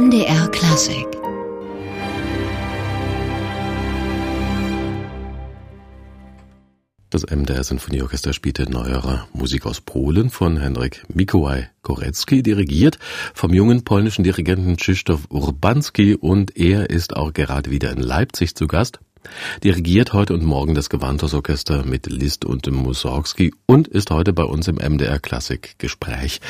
MDR Klassik Das MDR Sinfonieorchester spielte neuere Musik aus Polen von Henryk Mikołaj Korecki, dirigiert vom jungen polnischen Dirigenten Krzysztof Urbanski und er ist auch gerade wieder in Leipzig zu Gast. Dirigiert heute und morgen das Gewandhausorchester mit Liszt und Mussorgsky und ist heute bei uns im MDR Klassik Gespräch.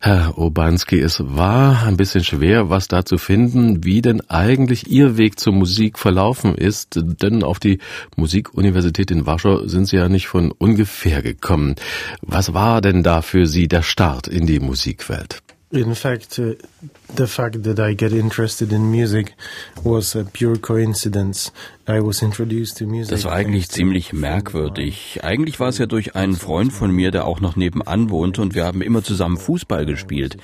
Herr Obanski, es war ein bisschen schwer, was da zu finden, wie denn eigentlich Ihr Weg zur Musik verlaufen ist, denn auf die Musikuniversität in Warschau sind Sie ja nicht von ungefähr gekommen. Was war denn da für Sie der Start in die Musikwelt? In fact, uh, the fact that I get interested in music was a pure coincidence. Das war eigentlich ziemlich merkwürdig. Eigentlich war es ja durch einen Freund von mir, der auch noch nebenan wohnte und wir haben immer zusammen Fußball gespielt.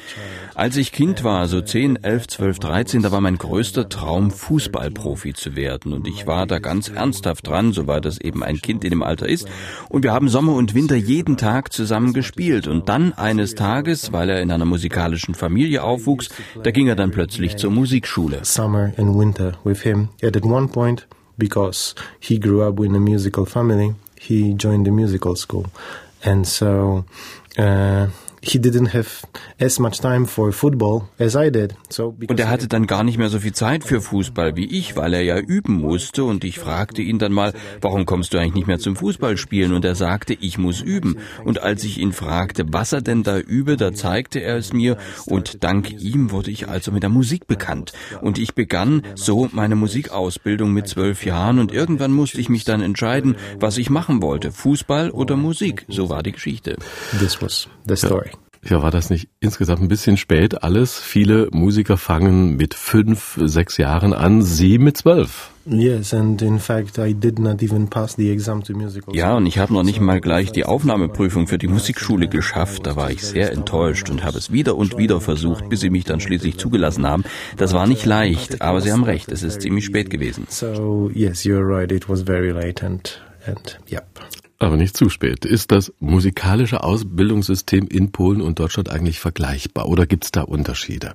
Als ich Kind war, so 10, 11, 12, 13, da war mein größter Traum, Fußballprofi zu werden. Und ich war da ganz ernsthaft dran, so war das eben ein Kind in dem Alter ist. Und wir haben Sommer und Winter jeden Tag zusammen gespielt. Und dann eines Tages, weil er in einer musikalischen Familie aufwuchs, da ging er dann plötzlich zur Musikschule. Summer and winter with him. And at one point, because he grew up in a musical family, he joined the musical school. And so, uh, he didn't have as much time for football as I did. So und er hatte dann gar nicht mehr so viel Zeit für Fußball wie ich, weil er ja üben musste und ich fragte ihn dann mal, warum kommst du eigentlich nicht mehr zum Fußballspielen? Und er sagte, ich muss üben. Und als ich ihn fragte, was er denn da übe, da zeigte er es mir und dank ihm wurde ich also mit der Musik bekannt. Und ich begann so meine Musikausbildung mit zwölf Jahren und irgendwann musste ich mich dann entscheiden, was ich machen wollte, Fußball oder Musik. So war die Geschichte. This was the story. Ja, war das nicht insgesamt ein bisschen spät alles? Viele Musiker fangen mit fünf, sechs Jahren an, Sie mit zwölf. Yes, and in fact I did not even pass the exam to musical. Ja, und ich habe noch nicht mal gleich die Aufnahmeprüfung für die Musikschule geschafft. Da war ich sehr enttäuscht und habe es wieder und wieder versucht, bis sie mich dann schließlich zugelassen haben. Das war nicht leicht, aber Sie haben recht, es ist ziemlich spät gewesen. So, yes, you're right, it was very late and and yep. Aber nicht zu spät. Ist das musikalische Ausbildungssystem in Polen und Deutschland eigentlich vergleichbar oder gibt es da Unterschiede?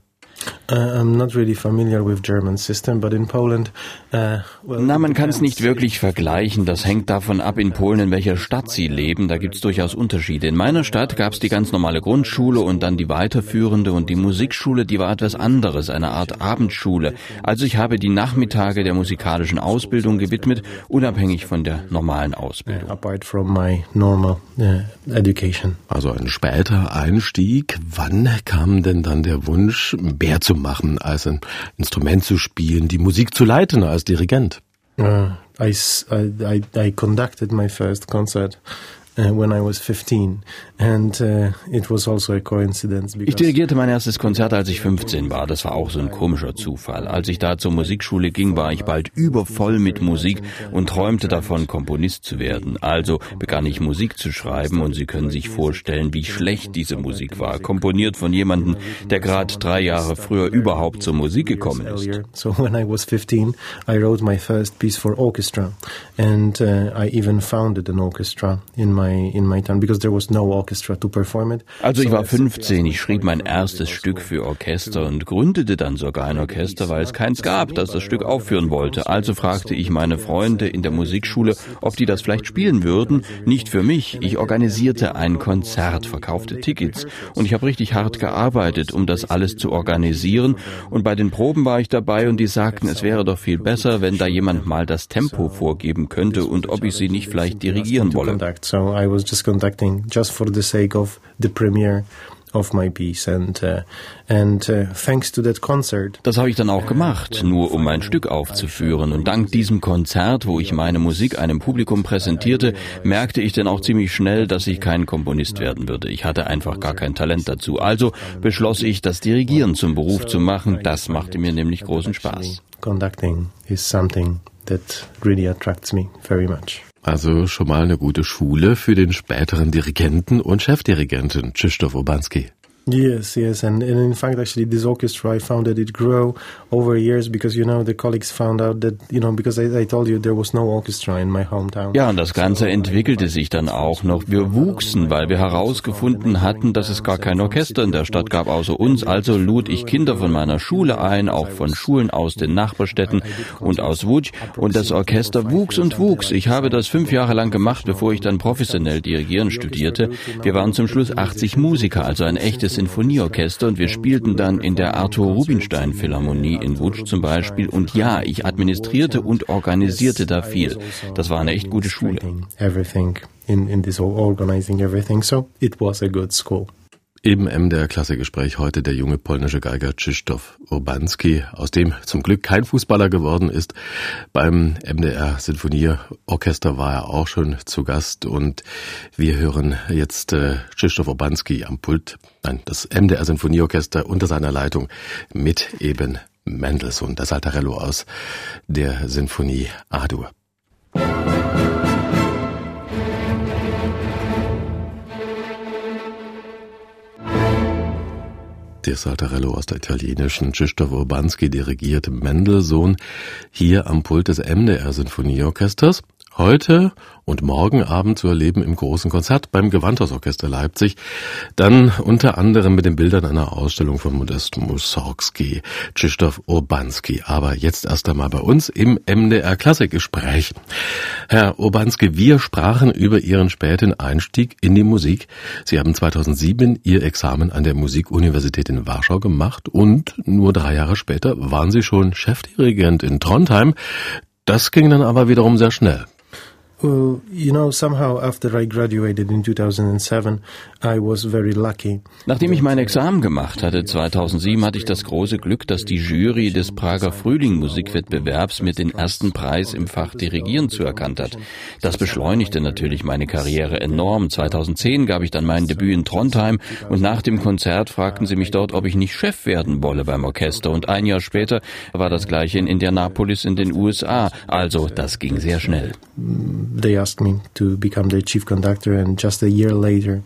Uh, uh, Na, man kann es nicht wirklich vergleichen. Das hängt davon ab, in Polen, in welcher Stadt Sie leben. Da gibt es durchaus Unterschiede. In meiner Stadt gab es die ganz normale Grundschule und dann die weiterführende und die Musikschule, die war etwas anderes, eine Art Abendschule. Also ich habe die Nachmittage der musikalischen Ausbildung gewidmet, unabhängig von der normalen Ausbildung. Apart from my normal uh, education. Also ein später Einstieg. Wann kam denn dann der Wunsch, mehr zu machen, als ein Instrument zu spielen, die Musik zu leiten als Dirigent? Uh, I, I, I conducted my first concert when I was 15 and uh, it was also a coincidence. Ich dirigierte mein erstes Konzert, als ich 15 war. Das war auch so ein komischer Zufall. Als ich da zur Musikschule ging, war ich bald übervoll mit Musik und träumte davon, Komponist zu werden. Also begann ich Musik zu schreiben und Sie können sich vorstellen, wie schlecht diese Musik war. Komponiert von jemandem, der gerade drei Jahre früher überhaupt zur Musik gekommen ist. So when I was 15, I wrote my first piece for orchestra and uh, I even founded an orchestra in my my in my town because there was no orchestra to perform it. Also ich war 15, ich schrieb mein erstes Stück für Orchester und gründete dann sogar ein Orchester, weil es keins gab, das das Stück aufführen wollte. Also fragte ich meine Freunde in der Musikschule, ob die das vielleicht spielen würden. Nicht für mich. Ich organisierte ein Konzert, verkaufte Tickets und ich habe richtig hart gearbeitet, um das alles zu organisieren. Und bei den Proben war ich dabei und die sagten, es wäre doch viel besser, wenn da jemand mal das Tempo vorgeben könnte und ob ich sie nicht vielleicht dirigieren wolle. So I was just conducting just for the sake of the premiere of my piece and uh, and uh, thanks to that concert. Das habe ich dann auch gemacht, nur um mein Stück aufzuführen und dank diesem Konzert, wo ich meine Musik einem Publikum präsentierte, merkte ich dann auch ziemlich schnell, dass ich kein Komponist werden würde. Ich hatte einfach gar kein Talent dazu. Also beschloss ich, das Dirigieren zum Beruf zu machen. Das machte mir nämlich großen Spaß. Conducting is something that really attracts me very much. Also schon mal eine gute Schule für den späteren Dirigenten und Chefdirigenten Krzysztof Obanski. Yes, yes, and, and in fact, actually, this orchestra, I found that it grew over years because you know the colleagues found out that you know because I, I told you there was no orchestra in my hometown. Ja, und das Ganze entwickelte sich dann auch noch. Wir wuchsen, weil wir herausgefunden hatten, dass es gar kein Orchester in der Stadt gab außer uns. Also lud ich Kinder von meiner Schule ein, auch von Schulen aus den Nachbarstädten und aus Łódź. Und das Orchester wuchs und wuchs. Ich habe das fünf Jahre lang gemacht, bevor ich dann professionell dirigieren studierte. Wir waren zum Schluss 80 Musiker, also ein echtes Sinfonieorchester und wir spielten dann in der Arthur Rubinstein Philharmonie in Wutsch zum Beispiel. Und ja, ich administrierte und organisierte da viel. Das war eine echt gute Schule. In, in this organizing everything. So it was a good school. Im MDR Klassegespräch heute der junge polnische Geiger Krzysztof Urbanski, aus dem zum Glück kein Fußballer geworden ist. Beim MDR Sinfonieorchester war er auch schon zu Gast und wir hören jetzt äh, Krzysztof Urbanski am Pult, nein, das MDR Sinfonieorchester unter seiner Leitung mit eben Mendelssohn, das Altarello aus der Sinfonie A-Dur. Der Saltarello aus der italienischen Krzysztof Urbanski dirigiert Mendelssohn hier am Pult des MDR Sinfonieorchesters. Heute und morgen Abend zu erleben im großen Konzert beim Gewandhausorchester Leipzig. Dann unter anderem mit den Bildern einer Ausstellung von Modest Mussorgsky, Krzysztof Urbanski. Aber jetzt erst einmal bei uns im MDR Klassikgespräch. Herr Urbanski, wir sprachen über Ihren späten Einstieg in die Musik. Sie haben 2007 Ihr Examen an der Musikuniversität in Warschau gemacht und nur drei Jahre später waren Sie schon Chefdirigent in Trondheim. Das ging dann aber wiederum sehr schnell. Well, you know, somehow after I graduated in 2007, I was very lucky. Nachdem ich mein Examen gemacht hatte 2007, hatte ich das große Glück, dass die Jury des Prager Frühling Musikwettbewerbs mir den ersten Preis im Fach Dirigieren zuerkannt hat. Das beschleunigte natürlich meine Karriere enorm. 2010 gab ich dann mein Debüt in Trondheim und nach dem Konzert fragten sie mich dort, ob ich nicht Chef werden wolle beim Orchester und ein Jahr später war das gleiche in Indianapolis in den USA. Also, das ging sehr schnell. They asked me to become the chief conductor, and just a year later,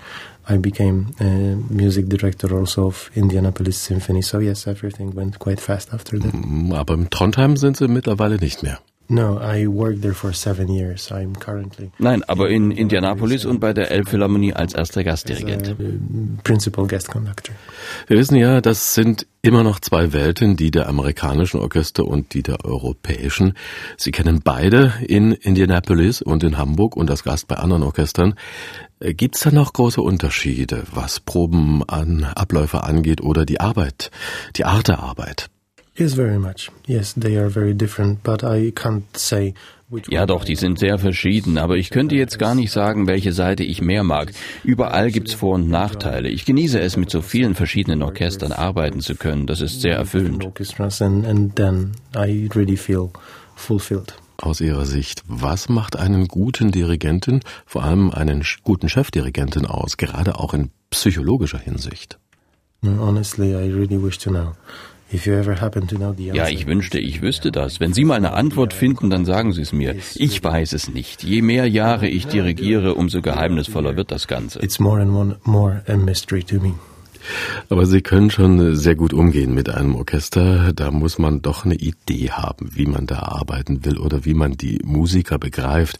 I became a music director also of Indianapolis Symphony. So yes, everything went quite fast after that. Mm, aber im Trondheim sind Sie mittlerweile nicht mehr. No, I worked there for seven years. I'm currently Nein, aber in Indianapolis und bei der Elbphilharmonie als erster Gastdirigent. Principal guest conductor. Wir wissen ja, das sind immer noch zwei Welten, die der amerikanischen Orchester und die der europäischen. Sie kennen beide in Indianapolis und in Hamburg und das Gast bei anderen Orchestern. Gibt es da noch große Unterschiede, was Proben an Abläufe angeht oder die Arbeit, die Art der Arbeit? Yes, very much. Yes, they are very different, but I can't say ja, doch, die sind sehr verschieden, aber ich könnte jetzt gar nicht sagen, welche Seite ich mehr mag. Überall gibt's Vor- und Nachteile. Ich genieße es, mit so vielen verschiedenen Orchestern arbeiten zu können. Das ist sehr erfüllend. Aus Ihrer Sicht, was macht einen guten Dirigenten, vor allem einen guten Chefdirigenten aus, gerade auch in psychologischer Hinsicht? Honestly, I really wish to know. Ja, ich wünschte, ich wüsste das. Wenn Sie mal eine Antwort finden, dann sagen Sie es mir. Ich weiß es nicht. Je mehr Jahre ich dirigiere, umso geheimnisvoller wird das Ganze. It's more and more a mystery to me. Aber Sie können schon sehr gut umgehen mit einem Orchester. Da muss man doch eine Idee haben, wie man da arbeiten will oder wie man die Musiker begreift,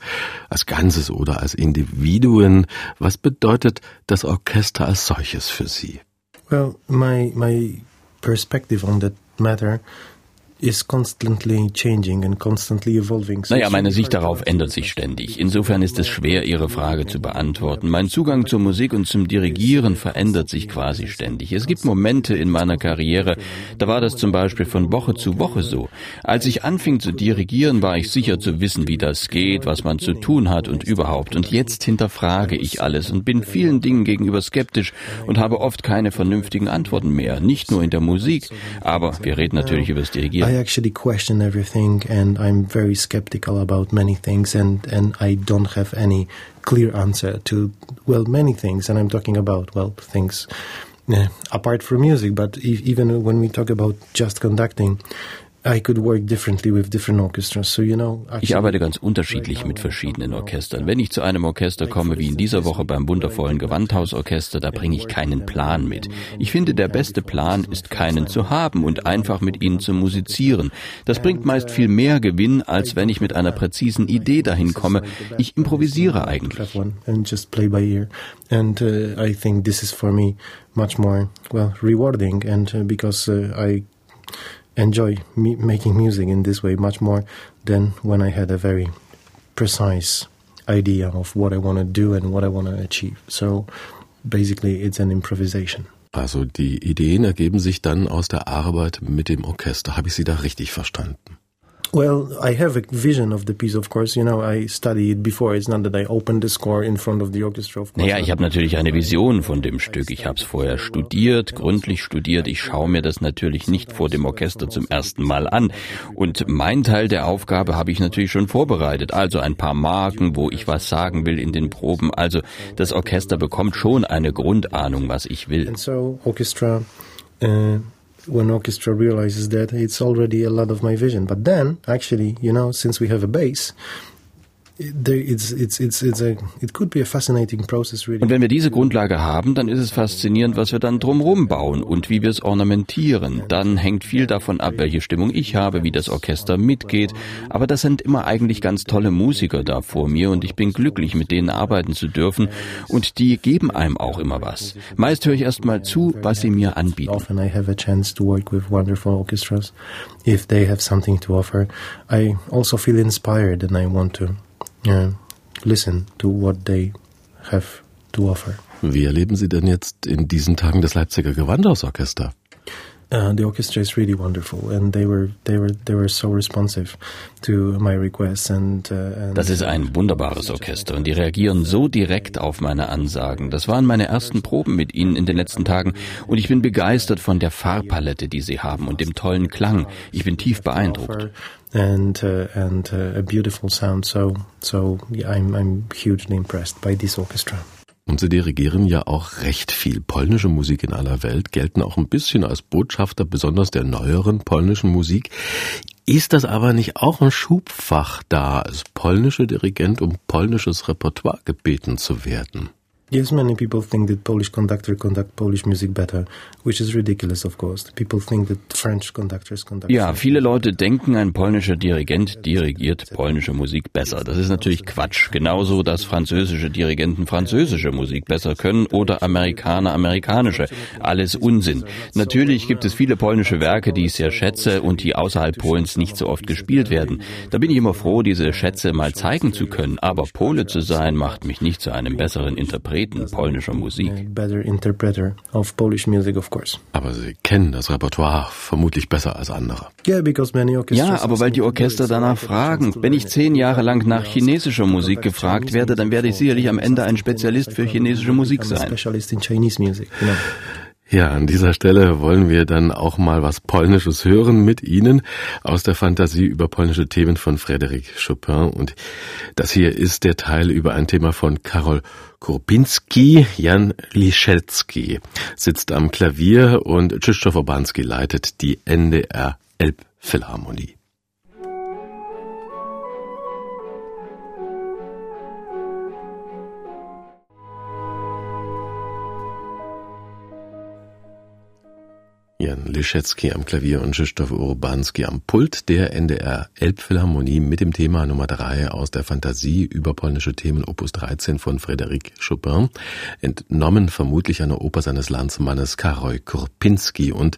als Ganzes oder als Individuen. Was bedeutet das Orchester als solches für Sie? Well, my, my perspective on that matter is constantly changing and constantly evolving. naja, meine Sicht darauf ändert sich ständig. Insofern ist es schwer, Ihre Frage zu beantworten. Mein Zugang zur Musik und zum Dirigieren verändert sich quasi ständig. Es gibt Momente in meiner Karriere, da war das zum Beispiel von Woche zu Woche so. Als ich anfing zu dirigieren, war ich sicher zu wissen, wie das geht, was man zu tun hat und überhaupt. Und jetzt hinterfrage ich alles und bin vielen Dingen gegenüber skeptisch und habe oft keine vernünftigen Antworten mehr. Nicht nur in der Musik, aber wir reden natürlich über das Dirigieren. I actually question everything and I'm very skeptical about many things and, and I don't have any clear answer to, well, many things. And I'm talking about, well, things uh, apart from music, but e even when we talk about just conducting, Ich arbeite ganz unterschiedlich mit verschiedenen Orchestern. Wenn ich zu einem Orchester komme, wie in dieser Woche beim wundervollen Gewandhausorchester, da bringe ich keinen Plan mit. Ich finde, der beste Plan ist, keinen zu haben und einfach mit ihnen zu musizieren. Das bringt meist viel mehr Gewinn, als wenn ich mit einer präzisen Idee dahin komme. Ich improvisiere eigentlich. And uh, I think this is for me much more well rewarding, and uh, because uh, I enjoy me making music in this way much more than when I had a very precise idea of what I want to do and what I want to achieve. So basically, it's an improvisation. Also die Ideen ergeben sich dann aus der Arbeit mit dem Orchester. Habe ich Sie da richtig verstanden? Well, I have a vision of the piece, of course. You know, I study it before. It's not that I open the score in front of the orchestra. Of. Naja, ich habe natürlich eine Vision von dem Stück. Ich habe es vorher studiert, gründlich studiert. Ich schaue mir das natürlich nicht vor dem Orchester zum ersten Mal an. Und mein Teil der Aufgabe habe ich natürlich schon vorbereitet. Also ein paar Marken, wo ich was sagen will in den Proben. Also das Orchester bekommt schon eine Grundahnung, was ich will. And so, orchestra, uh when orchestra realizes that it's already a lot of my vision. But then, actually, you know, since we have a bass, Und wenn wir diese Grundlage haben, dann ist es faszinierend, was wir dann drumherum bauen und wie wir es ornamentieren. Dann hängt viel davon ab, welche Stimmung ich habe, wie das Orchester mitgeht. Aber das sind immer eigentlich ganz tolle Musiker da vor mir und ich bin glücklich, mit denen arbeiten zu dürfen. Und die geben einem auch immer was. Meist höre ich erst mal zu, was sie mir anbieten. If they have something to offer, I also feel inspired and I want to uh, listen to what they have to offer. Wie erleben Sie denn jetzt in diesen Tagen das Leipziger Gewandhausorchester? Uh, the orchestra is really wonderful, and they were they were they were so responsive to my requests and, uh, and Das ist ein wunderbares Orchester und die reagieren so direkt auf meine Ansagen. Das waren meine ersten Proben mit ihnen in den letzten Tagen und ich bin begeistert von der Farbpalette, die sie haben und dem tollen Klang. Ich bin tief beeindruckt. And uh, and uh, a beautiful sound. So so yeah, I'm I'm hugely impressed by this orchestra. Und sie dirigieren ja auch recht viel polnische Musik in aller Welt, gelten auch ein bisschen als Botschafter besonders der neueren polnischen Musik. Ist das aber nicht auch ein Schubfach da, als polnische Dirigent um polnisches Repertoire gebeten zu werden? Yes, many people think that Polish conductor conduct Polish music better, which is ridiculous, of course. People think that French conductors conduct. Ja, viele Leute denken, ein polnischer Dirigent dirigiert polnische Musik besser. Das ist natürlich Quatsch. Genauso, dass französische Dirigenten französische Musik besser können oder Amerikaner amerikanische. Alles Unsinn. Natürlich gibt es viele polnische Werke, die ich sehr schätze und die außerhalb Polens nicht so oft gespielt werden. Da bin ich immer froh, diese Schätze mal zeigen zu können. Aber Pole zu sein, macht mich nicht zu einem besseren Interpreten. Interpreten polnischer Musik. Aber Sie kennen das Repertoire vermutlich besser als andere. Ja, aber weil die Orchester danach fragen. Wenn ich zehn Jahre lang nach chinesischer Musik gefragt werde, dann werde ich sicherlich am Ende ein Spezialist für chinesische Musik sein. Ja, an dieser Stelle wollen wir dann auch mal was Polnisches hören mit Ihnen aus der Fantasie über polnische Themen von Frédéric Chopin. Und das hier ist der Teil über ein Thema von Karol Kurpinski. Jan Liszewski sitzt am Klavier und Krzysztof Obanski leitet die NDR Elbphilharmonie. Jan Liszewski am Klavier und Krzysztof Urbanski am Pult der NDR Elbphilharmonie mit dem Thema Nummer 3 aus der Fantasie über polnische Themen Opus 13 von Frédéric Chopin, entnommen vermutlich einer Oper seines Landsmannes Karol Kurpinski. Und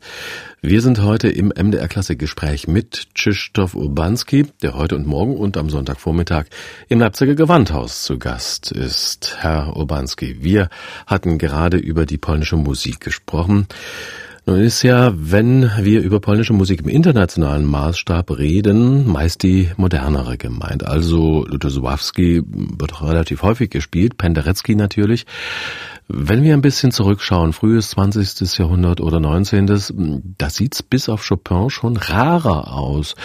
wir sind heute im MDR Klassikgespräch mit Krzysztof Urbanski, der heute und morgen und am Sonntagvormittag im Leipziger Gewandhaus zu Gast ist. Herr Urbanski, wir hatten gerade über die polnische Musik gesprochen. Nun ist ja, wenn wir über polnische Musik im internationalen Maßstab reden, meist die modernere gemeint. Also Lutosławski wird relativ häufig gespielt, Penderecki natürlich. Wenn wir ein bisschen zurückschauen, frühes 20. Jahrhundert oder 19. da sieht's bis auf Chopin schon rarer aus.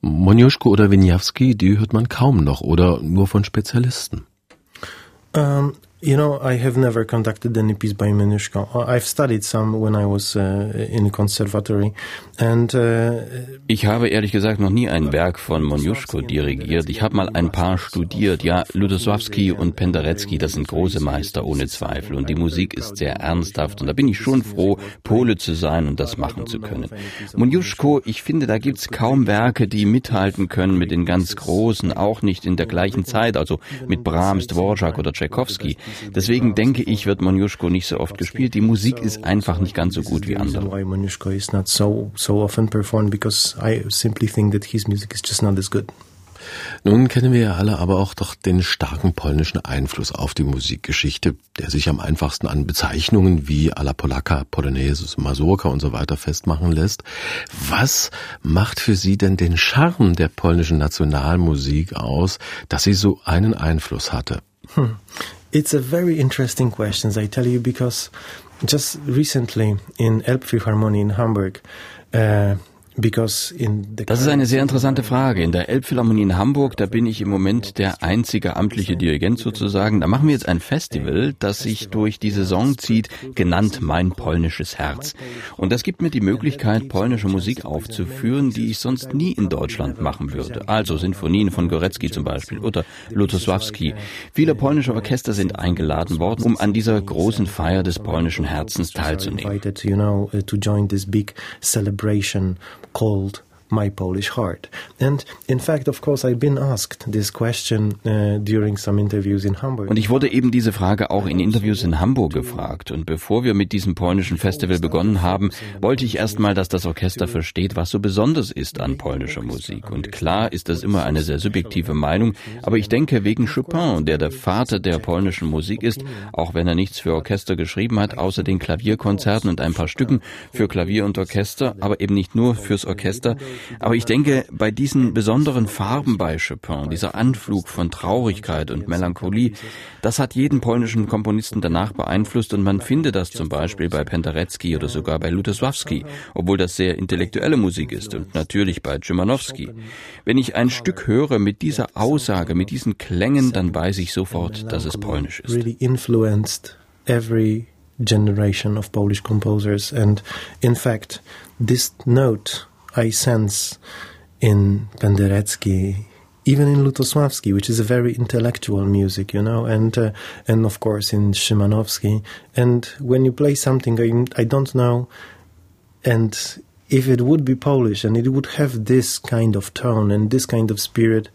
Moniuszko oder Wieniawski, die hört man kaum noch oder nur von Spezialisten. Um You know, I have never conducted any piece by Menushko. I've studied some when I was uh, in conservatory, and uh, ich habe ehrlich gesagt noch nie ein Werk von Monjuschko dirigiert. Ich habe mal ein paar studiert. Ja, Lutoslawski und Penderecki, das sind große Meister ohne Zweifel, und die Musik ist sehr ernsthaft. Und da bin ich schon froh, Pole zu sein und das machen zu können. Monjuschko, ich finde, da gibt's kaum Werke, die mithalten können mit den ganz großen, auch nicht in der gleichen Zeit, also mit Brahms, Dvorak oder Tchaikovsky. Deswegen denke ich, wird Monjuschko nicht so oft gespielt. Die Musik ist einfach nicht ganz so gut wie andere. Nun kennen wir ja alle aber auch doch den starken polnischen Einfluss auf die Musikgeschichte, der sich am einfachsten an Bezeichnungen wie Alla Polaka, Polonaise, Mazurka und so weiter festmachen lässt. Was macht für Sie denn den Charme der polnischen Nationalmusik aus, dass sie so einen Einfluss hatte? Hm. It's a very interesting question, I tell you, because just recently in Elbphilharmonie in Hamburg, uh, Das ist eine sehr interessante Frage. In der Elbphilharmonie in Hamburg, da bin ich im Moment der einzige amtliche Dirigent sozusagen. Da machen wir jetzt ein Festival, das sich durch die Saison zieht, genannt Mein polnisches Herz. Und das gibt mir die Möglichkeit, polnische Musik aufzuführen, die ich sonst nie in Deutschland machen würde. Also Sinfonien von Gorecki zum Beispiel oder Lutosławski. Viele polnische Orchester sind eingeladen worden, um an dieser großen Feier des polnischen Herzens teilzunehmen called my Polish heart. And in fact, of course, I've been asked this question uh, during some interviews in Hamburg. Und ich wurde eben diese Frage auch in Interviews in Hamburg gefragt. Und bevor wir mit diesem polnischen Festival begonnen haben, wollte ich erstmal, dass das Orchester versteht, was so besonders ist an polnischer Musik. Und klar ist das immer eine sehr subjektive Meinung, aber ich denke, wegen Chopin, der der Vater der polnischen Musik ist, auch wenn er nichts für Orchester geschrieben hat, außer den Klavierkonzerten und ein paar Stücken für Klavier und Orchester, aber eben nicht nur fürs Orchester, aber ich denke, bei diesen besonderen Farben bei Chopin, dieser Anflug von Traurigkeit und Melancholie, das hat jeden polnischen Komponisten danach beeinflusst und man findet das zum Beispiel bei Penderecki oder sogar bei Lutosławski, obwohl das sehr intellektuelle Musik ist und natürlich bei Szymanowski. Wenn ich ein Stück höre mit dieser Aussage, mit diesen Klängen, dann weiß ich sofort, dass es polnisch ist. generation of Polish composers and in fact this note I sense in Penderecki, even in Lutosławski, which is a very intellectual music, you know, and uh, and of course in Szymanowski. And when you play something I, I don't know, and if it would be Polish and it would have this kind of tone and this kind of spirit,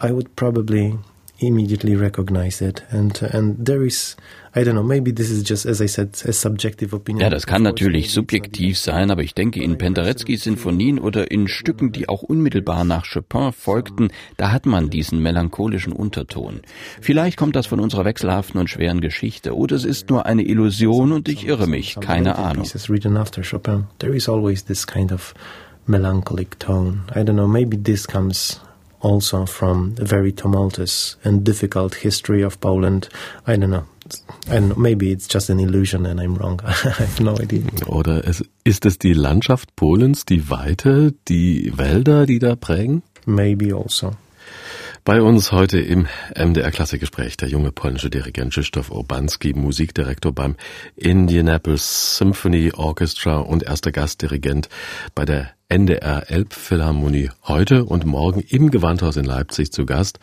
I would probably immediately recognize it. And and there is I don't know, maybe this is just, as I said, a subjective opinion. Ja, das kann natürlich subjektiv sein, aber ich denke, in Pendereckis Sinfonien oder in Stücken, die auch unmittelbar nach Chopin folgten, da hat man diesen melancholischen Unterton. Vielleicht kommt das von unserer wechselhaften und schweren Geschichte oder es ist nur eine Illusion und ich irre mich, keine Ahnung. There is always this kind of melancholic tone. I don't know, maybe this comes also from a very tumultuous and difficult history of Poland. I don't know. And maybe it's just an illusion and I'm wrong. I have no idea. Oder es, ist es die Landschaft Polens, die Weite, die Wälder, die da prägen? Maybe also. Bei uns heute im MDR Klassikgespräch der junge polnische Dirigent Krzysztof Urbanski, Musikdirektor beim Indianapolis Symphony Orchestra und erster Gastdirigent bei der NDR Elbphilharmonie heute und morgen im Gewandhaus in Leipzig zu Gast.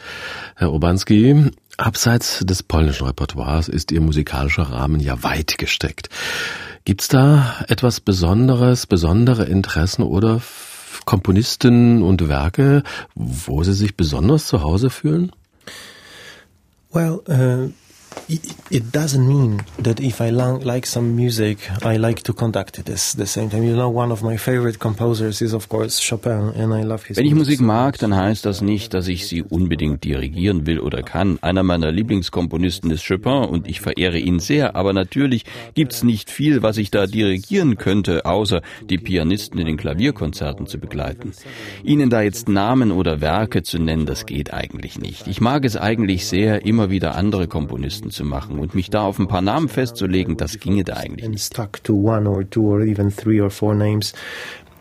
Herr Urbanski, abseits des polnischen Repertoires ist Ihr musikalischer Rahmen ja weit gesteckt. Gibt's da etwas Besonderes, besondere Interessen oder Komponisten und Werke, wo Sie sich besonders zu Hause fühlen? Well, uh, it doesn't mean that if I like some music, I like to conduct it at the same time. You know, one of my favorite composers is of course Chopin, and I love his. Wenn ich Musik mag, dann heißt das nicht, dass ich sie unbedingt dirigieren will oder kann. Einer meiner Lieblingskomponisten ist Chopin und ich verehre ihn sehr. Aber natürlich gibt's nicht viel, was ich da dirigieren könnte, außer die Pianisten in den Klavierkonzerten zu begleiten. Ihnen da jetzt Namen oder Werke zu nennen, das geht eigentlich nicht. Ich mag es eigentlich sehr, immer wieder andere Komponisten Listen zu machen und mich da auf ein paar Namen festzulegen, das ginge da eigentlich nicht.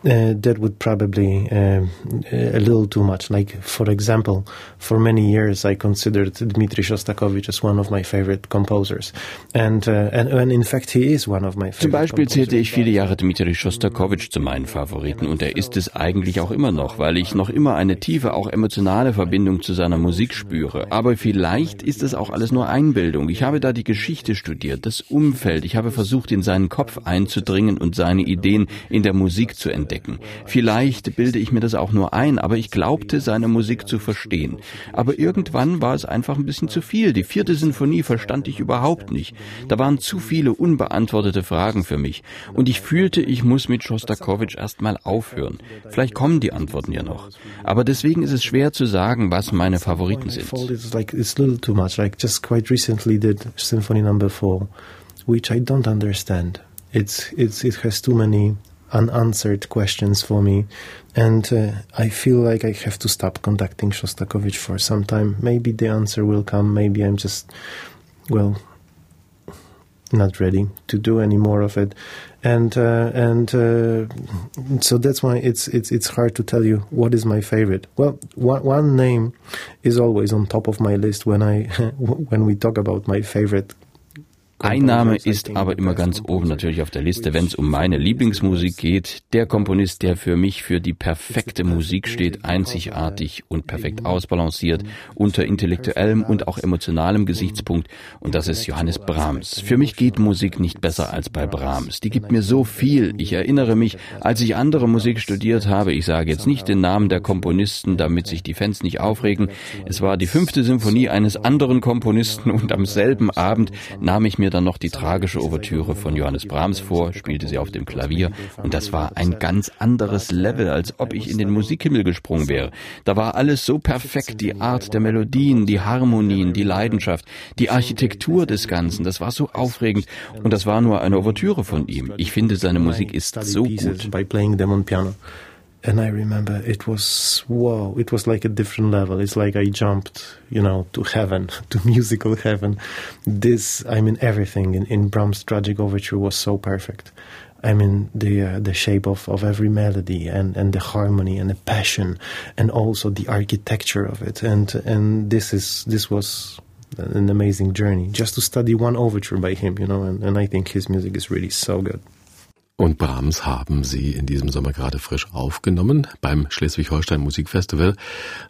Uh, that would probably uh, a little too much. Like, for example, for many years I considered Dmitri Shostakovich as one of my favorite composers. And, uh, and, and in fact he is one of my favorite Zum Beispiel zählte ich viele Jahre Dmitri Shostakovich zu meinen Favoriten und er ist es eigentlich auch immer noch, weil ich noch immer eine tiefe, auch emotionale Verbindung zu seiner Musik spüre. Aber vielleicht ist es auch alles nur Einbildung. Ich habe da die Geschichte studiert, das Umfeld. Ich habe versucht, in seinen Kopf einzudringen und seine Ideen in der Musik zu entdecken entdecken. Vielleicht bilde ich mir das auch nur ein, aber ich glaubte, seine Musik zu verstehen. Aber irgendwann war es einfach ein bisschen zu viel. Die vierte Sinfonie verstand ich überhaupt nicht. Da waren zu viele unbeantwortete Fragen für mich. Und ich fühlte, ich muss mit Schostakowitsch erstmal aufhören. Vielleicht kommen die Antworten ja noch. Aber deswegen ist es schwer zu sagen, was meine Favoriten sind. Which I don't understand. It's, it's, it has too many unanswered questions for me. And uh, I feel like I have to stop conducting Shostakovich for some time. Maybe the answer will come. Maybe I'm just, well, not ready to do any more of it. And uh, and uh, so that's why it's it's it's hard to tell you what is my favorite. Well, one one name is always on top of my list when I when we talk about my favorite Ein Name ist aber immer ganz oben natürlich auf der Liste, wenn es um meine Lieblingsmusik geht. Der Komponist, der für mich für die perfekte Musik steht, einzigartig und perfekt ausbalanciert, unter intellektuellem und auch emotionalem Gesichtspunkt. Und das ist Johannes Brahms. Für mich geht Musik nicht besser als bei Brahms. Die gibt mir so viel. Ich erinnere mich, als ich andere Musik studiert habe, ich sage jetzt nicht den Namen der Komponisten, damit sich die Fans nicht aufregen. Es war die fünfte Symphonie eines anderen Komponisten und am selben Abend nahm ich mir dann noch die tragische Ouvertüre von Johannes Brahms vor, spielte sie auf dem Klavier. und das war ein ganz anderes Level, als ob ich in den Musikhimmel gesprungen wäre. Da war alles so perfekt, die Art der Melodien, die Harmonien, die Leidenschaft, die Architektur des Ganzen, das war so aufregend. und das war nur eine Ouvertüre von ihm. Ich finde, seine Musik ist so gut. And I remember it was whoa, it was like a different level. It's like I jumped, you know, to heaven, to musical heaven. This, I mean, everything in, in Brahms' tragic overture was so perfect. I mean, the uh, the shape of, of every melody and, and the harmony and the passion, and also the architecture of it. And and this is this was an amazing journey just to study one overture by him, you know. And, and I think his music is really so good. Und Brahms haben Sie in diesem Sommer gerade frisch aufgenommen beim Schleswig-Holstein Musikfestival.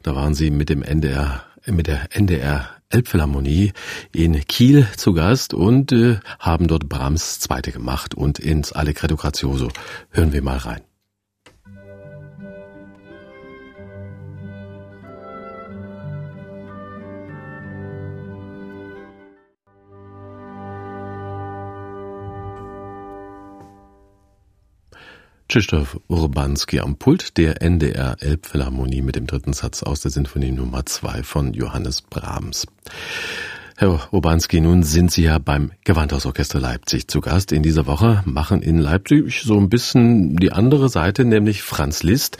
Da waren Sie mit dem NDR, mit der NDR Elbphilharmonie in Kiel zu Gast und äh, haben dort Brahms Zweite gemacht und ins Allegretto Grazioso. Hören wir mal rein. Krzysztof Urbanski am Pult der NDR Elbphilharmonie mit dem dritten Satz aus der Sinfonie Nummer 2 von Johannes Brahms. Herr Urbanski, nun sind Sie ja beim Gewandhausorchester Leipzig zu Gast. In dieser Woche machen in Leipzig so ein bisschen die andere Seite, nämlich Franz Liszt,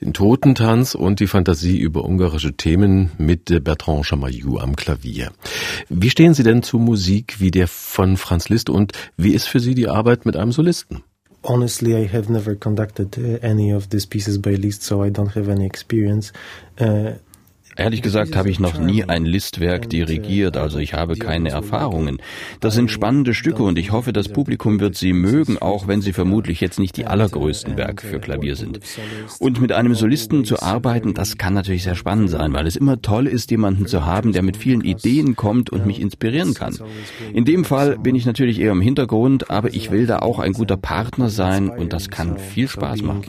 den Totentanz und die Fantasie über ungarische Themen mit Bertrand Chamayou am Klavier. Wie stehen Sie denn zu Musik wie der von Franz Liszt und wie ist für Sie die Arbeit mit einem Solisten? Honestly, I have never conducted uh, any of these pieces by Liszt, so I don't have any experience. Uh, Ehrlich gesagt habe ich noch nie ein Listwerk dirigiert, also ich habe keine Erfahrungen. Das sind spannende Stücke und ich hoffe, das Publikum wird sie mögen, auch wenn sie vermutlich jetzt nicht die allergrößten Werke für Klavier sind. Und mit einem Solisten zu arbeiten, das kann natürlich sehr spannend sein, weil es immer toll ist, jemanden zu haben, der mit vielen Ideen kommt und mich inspirieren kann. In dem Fall bin ich natürlich eher im Hintergrund, aber ich will da auch ein guter Partner sein und das kann viel Spaß machen.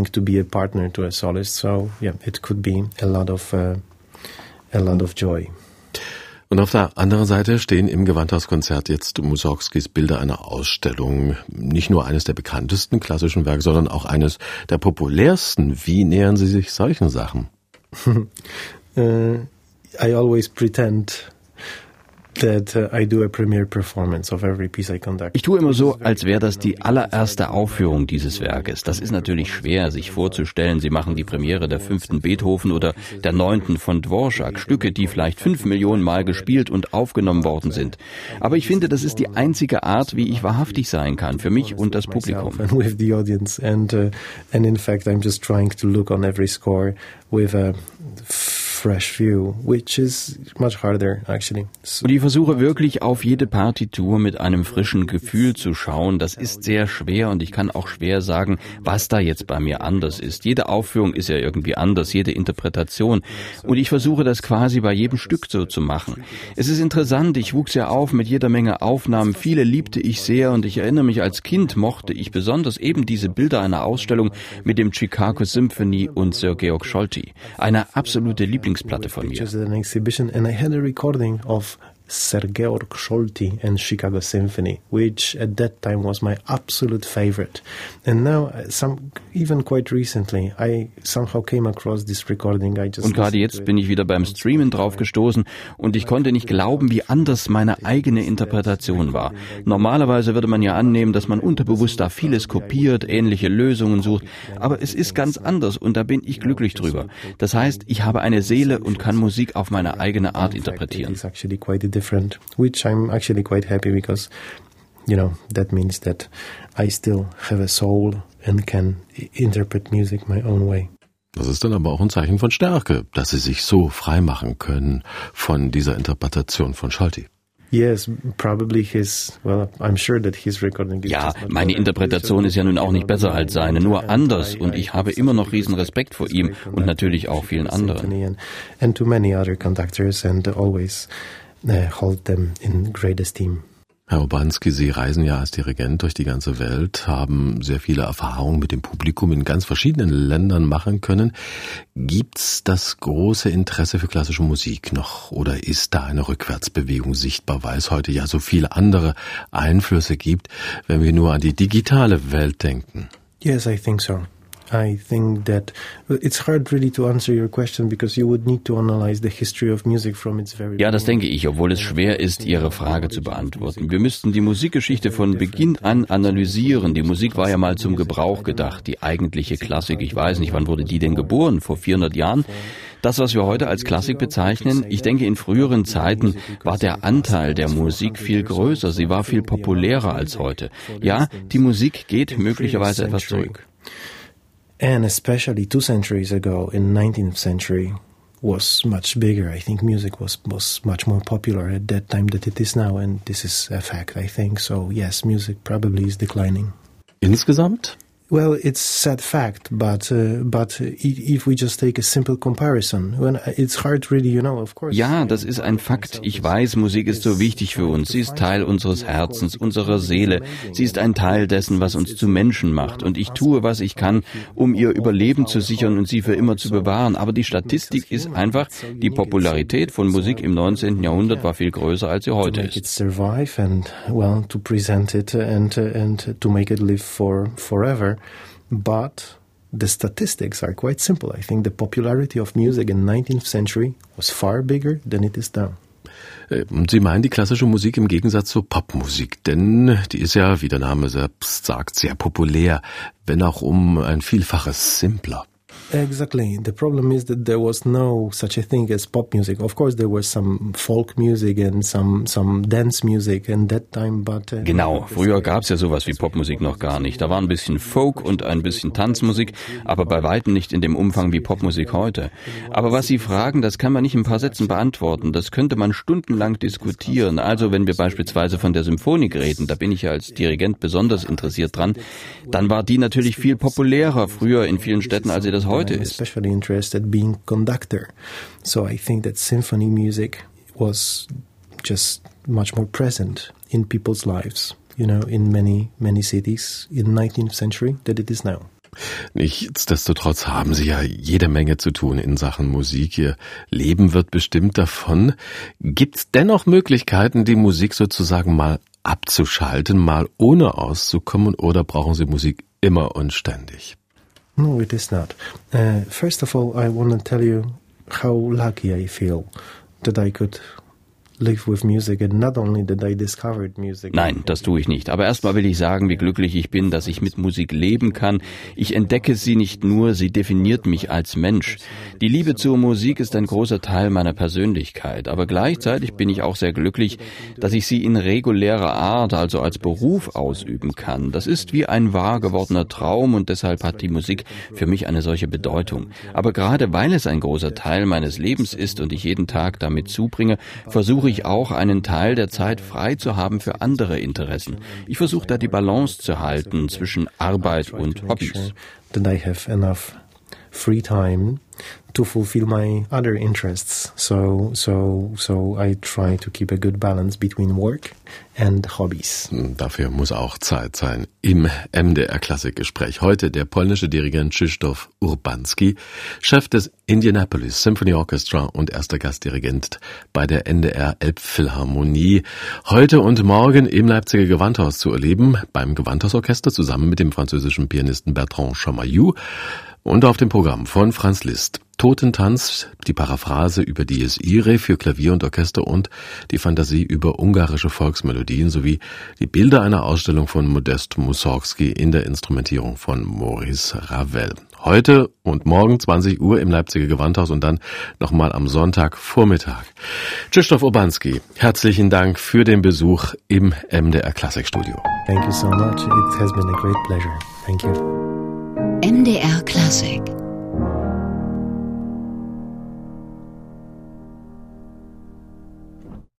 Trying to be a partner to a solist. So yeah, it could be a lot of uh, a lot of joy. Und auf der anderen Seite stehen im Gewandhauskonzert jetzt Mussorgskis Bilder einer Ausstellung. Nicht nur eines der bekanntesten klassischen Werke, sondern auch eines der populärsten. Wie nähern Sie sich solchen Sachen? uh, I always pretend Ich tue immer so, als wäre das die allererste Aufführung dieses Werkes. Das ist natürlich schwer, sich vorzustellen. Sie machen die Premiere der fünften Beethoven oder der neunten von Dvorak, Stücke, die vielleicht fünf Millionen Mal gespielt und aufgenommen worden sind. Aber ich finde, das ist die einzige Art, wie ich wahrhaftig sein kann, für mich und das Publikum. And uh, and in fact, I'm just trying to look on every score with a fresh view, which is much harder actually. So und ich versuche wirklich auf jede Partitur mit einem frischen Gefühl zu schauen. Das ist sehr schwer und ich kann auch schwer sagen, was da jetzt bei mir anders ist. Jede Aufführung ist ja irgendwie anders, jede Interpretation. Und ich versuche das quasi bei jedem Stück so zu machen. Es ist interessant, ich wuchs ja auf mit jeder Menge Aufnahmen. Viele liebte ich sehr und ich erinnere mich, als Kind mochte ich besonders eben diese Bilder einer Ausstellung mit dem Chicago Symphony und Sir Georg Scholti. Eine absolute Lieblings Lieblingsplatte von mir. Sir Georg Scholti and Chicago Symphony, which at that time was my absolute favorite. And now, uh, some even quite recently, I somehow came across this recording. I just und gerade jetzt bin ich wieder beim Streamen draufgestoßen und ich konnte nicht glauben, wie anders meine eigene Interpretation war. Normalerweise würde man ja annehmen, dass man unterbewusst da vieles kopiert, ähnliche Lösungen sucht, aber es ist ganz anders und da bin ich glücklich drüber. Das heißt, ich habe eine Seele und kann Musik auf meine eigene Art interpretieren different, which I'm actually quite happy because, you know, that means that I still have a soul and can interpret music my own way. Das ist dann aber auch ein Zeichen von Stärke, dass Sie sich so frei machen können von dieser Interpretation von Scholti. Yes, probably his, well, I'm sure that his recording ja, meine Interpretation ist ja nun auch nicht besser als seine, nur anders und ich habe immer noch riesen Respekt vor ihm und natürlich auch vielen anderen. And to many other conductors and always hold them in great esteem. Herr Obanski, Sie reisen ja als Dirigent durch die ganze Welt, haben sehr viele Erfahrungen mit dem Publikum in ganz verschiedenen Ländern machen können. Gibt's das große Interesse für klassische Musik noch oder ist da eine Rückwärtsbewegung sichtbar, weil es heute ja so viele andere Einflüsse gibt, wenn wir nur an die digitale Welt denken? Yes, I think so. I think that it's hard really to answer your question because you would need to analyze the history of music from its very Ja, das denke ich, obwohl es schwer ist, Ihre Frage zu beantworten. Wir müssten die Musikgeschichte von Beginn an analysieren. Die Musik war ja mal zum Gebrauch gedacht, die eigentliche Klassik. Ich weiß nicht, wann wurde die denn geboren? Vor 400 Jahren? Das, was wir heute als Klassik bezeichnen, ich denke, in früheren Zeiten war der Anteil der Musik viel größer. Sie war viel populärer als heute. Ja, die Musik geht möglicherweise etwas zurück. And especially two centuries ago in 19th century was much bigger. I think music was, was much more popular at that time than it is now, and this is a fact, I think. So, yes, music probably is declining. Insgesamt? Well, it's sad fact, but uh, but if we just take a simple comparison, when it's hard really, you know, of course. Ja, das ist ein Fakt. Ich weiß, Musik ist so wichtig für uns. Sie ist Teil unseres Herzens, unserer Seele. Sie ist ein Teil dessen, was uns zu Menschen macht. Und ich tue, was ich kann, um ihr Überleben zu sichern und sie für immer zu bewahren. Aber die Statistik ist einfach, die Popularität von Musik im 19. Jahrhundert war viel größer, als sie heute ist. survive and well to present it and and to make it live for forever. But the statistics are quite simple. I think the popularity of music in the 19th century was far bigger than it is now. Äh, Sie meinen die klassische Musik im Gegensatz zur Popmusik, denn die ist ja, wie der Name selbst sagt, sehr populär, wenn auch um ein Vielfaches simpler. Exactly. The problem is that there was no such a thing as pop music. Of course, there was some folk music and some some dance music in that time, but uh, genau. Früher gab es ja sowas wie Popmusik noch gar nicht. Da war ein bisschen Folk und ein bisschen Tanzmusik, aber bei weitem nicht in dem Umfang wie Popmusik heute. Aber was Sie fragen, das kann man nicht in ein paar Sätzen beantworten. Das könnte man stundenlang diskutieren. Also wenn wir beispielsweise von der Symphonik reden, da bin ich ja als Dirigent besonders interessiert dran, dann war die natürlich viel populärer früher in vielen Städten, als sie das heute heute ist. especially interested being conductor. So I think that symphony music was just much more present in people's lives, you know, in many, many cities in 19th century than it is now. Nichtsdestotrotz haben Sie ja jede Menge zu tun in Sachen Musik. Ihr Leben wird bestimmt davon. Gibt es dennoch Möglichkeiten, die Musik sozusagen mal abzuschalten, mal ohne auszukommen, oder brauchen Sie Musik immer und ständig? No, it is not. Uh, first of all, I want to tell you how lucky I feel that I could Nein, das tue ich nicht. Aber erstmal will ich sagen, wie glücklich ich bin, dass ich mit Musik leben kann. Ich entdecke sie nicht nur, sie definiert mich als Mensch. Die Liebe zur Musik ist ein großer Teil meiner Persönlichkeit, aber gleichzeitig bin ich auch sehr glücklich, dass ich sie in regulärer Art, also als Beruf ausüben kann. Das ist wie ein wahr gewordener Traum und deshalb hat die Musik für mich eine solche Bedeutung. Aber gerade weil es ein großer Teil meines Lebens ist und ich jeden Tag damit zubringe, versuche ich auch einen Teil der Zeit frei zu haben für andere Interessen. Ich versuche da die Balance zu halten zwischen Arbeit und Hobbys. To fulfill my other interests. So, so, so I try to keep a good balance between work and hobbies. Hm, dafür muss auch Zeit sein. Im MDR Klassikgespräch heute der polnische Dirigent Krzysztof Urbanski, Chef des Indianapolis Symphony Orchestra und erster Gastdirigent bei der NDR Elbphilharmonie. Heute und morgen im Leipziger Gewandhaus zu erleben, beim Gewandhausorchester zusammen mit dem französischen Pianisten Bertrand Chamayou. Und auf dem Programm von Franz Liszt. Totentanz, die Paraphrase über Dies Irae für Klavier und Orchester und die Fantasie über ungarische Volksmelodien sowie die Bilder einer Ausstellung von Modest Mussorgsky in der Instrumentierung von Maurice Ravel. Heute und morgen 20 Uhr im Leipziger Gewandhaus und dann nochmal am Sonntag Vormittag. Krzysztof Obanski, herzlichen Dank für den Besuch im MDR Klassikstudio. Thank you so much. It has been a great pleasure. Thank you. MDR Klassik